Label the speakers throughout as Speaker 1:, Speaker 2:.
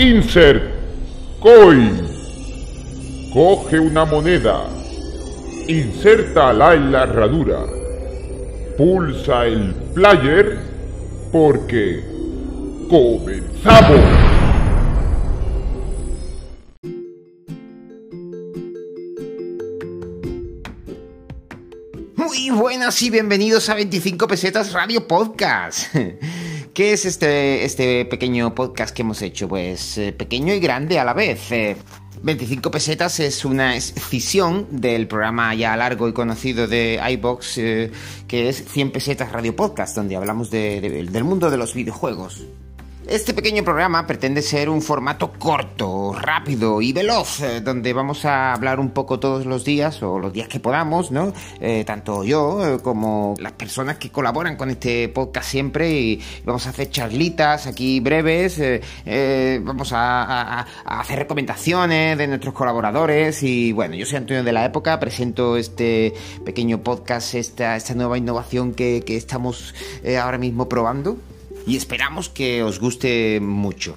Speaker 1: Insert Coin. Coge una moneda. Insértala en la herradura. Pulsa el player porque comenzamos.
Speaker 2: Muy buenas y bienvenidos a 25 Pesetas Radio Podcast. ¿Qué es este, este pequeño podcast que hemos hecho? Pues eh, pequeño y grande a la vez. Eh, 25 pesetas es una escisión del programa ya largo y conocido de iBox, eh, que es 100 pesetas Radio Podcast, donde hablamos de- de- del mundo de los videojuegos. Este pequeño programa pretende ser un formato corto, rápido y veloz, eh, donde vamos a hablar un poco todos los días o los días que podamos, ¿no? Eh, tanto yo eh, como las personas que colaboran con este podcast siempre y vamos a hacer charlitas aquí breves, vamos a, a- hacer recomendaciones de nuestros colaboradores y bueno, yo soy Antonio de la Época, presento este pequeño podcast, esta, esta nueva innovación que, que estamos ahora mismo probando y esperamos que os guste mucho.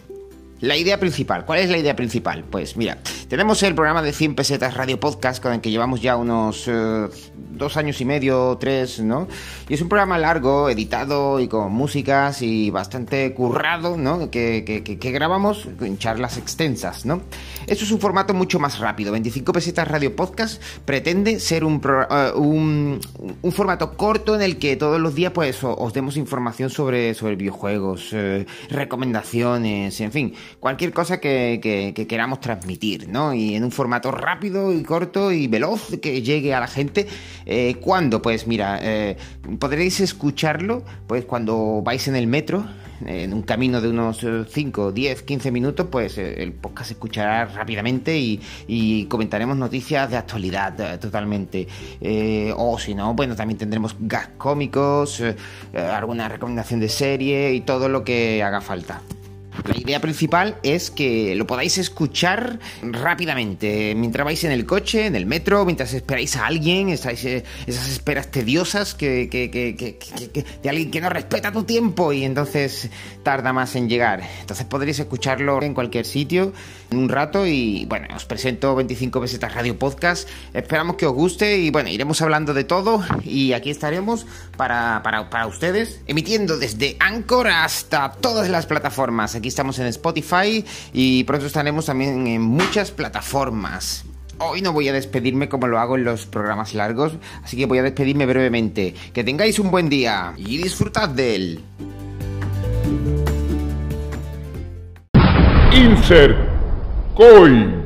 Speaker 2: La idea principal, ¿cuál es la idea principal? Pues mira, tenemos el programa de 100 pesetas Radio Podcast con el que llevamos ya unos eh, dos años y medio, tres, ¿no? Y es un programa largo, editado y con músicas y bastante currado, ¿no? Que, que- que- grabamos en charlas extensas, ¿no? Esto es un formato mucho más rápido. 25 pesetas Radio Podcast pretende ser un, pro- eh, un, formato corto en el que todos los días pues os demos información sobre, sobre videojuegos, eh, recomendaciones, en fin, cualquier cosa que- que queramos transmitir, ¿no? Y en un formato rápido y corto y veloz que llegue a la gente. Eh, ¿Cuándo? Pues mira, eh, podréis escucharlo pues cuando vais en el metro, en un camino de unos eh, 5, 10, 15 minutos, pues eh, el podcast se escuchará rápidamente y, comentaremos noticias de actualidad eh, totalmente. O si no, bueno, también tendremos gas cómicos, alguna recomendación de serie y todo lo que haga falta. La idea principal es que lo podáis escuchar rápidamente, mientras vais en el coche, en el metro, mientras esperáis a alguien, eh, esas esperas tediosas que- de alguien que no respeta tu tiempo y entonces tarda más en llegar. Entonces podréis escucharlo en cualquier sitio, en un rato y bueno, os presento 25 pesetas Radio Podcast, esperamos que os guste y bueno, iremos hablando de todo y aquí estaremos para, para, para ustedes, emitiendo desde Anchor hasta todas las plataformas. Aquí estamos en Spotify y pronto estaremos también en muchas plataformas. Hoy no voy a despedirme como lo hago en los programas largos, así que voy a despedirme brevemente. Que tengáis un buen día y disfrutad de él.
Speaker 1: Insert Coin.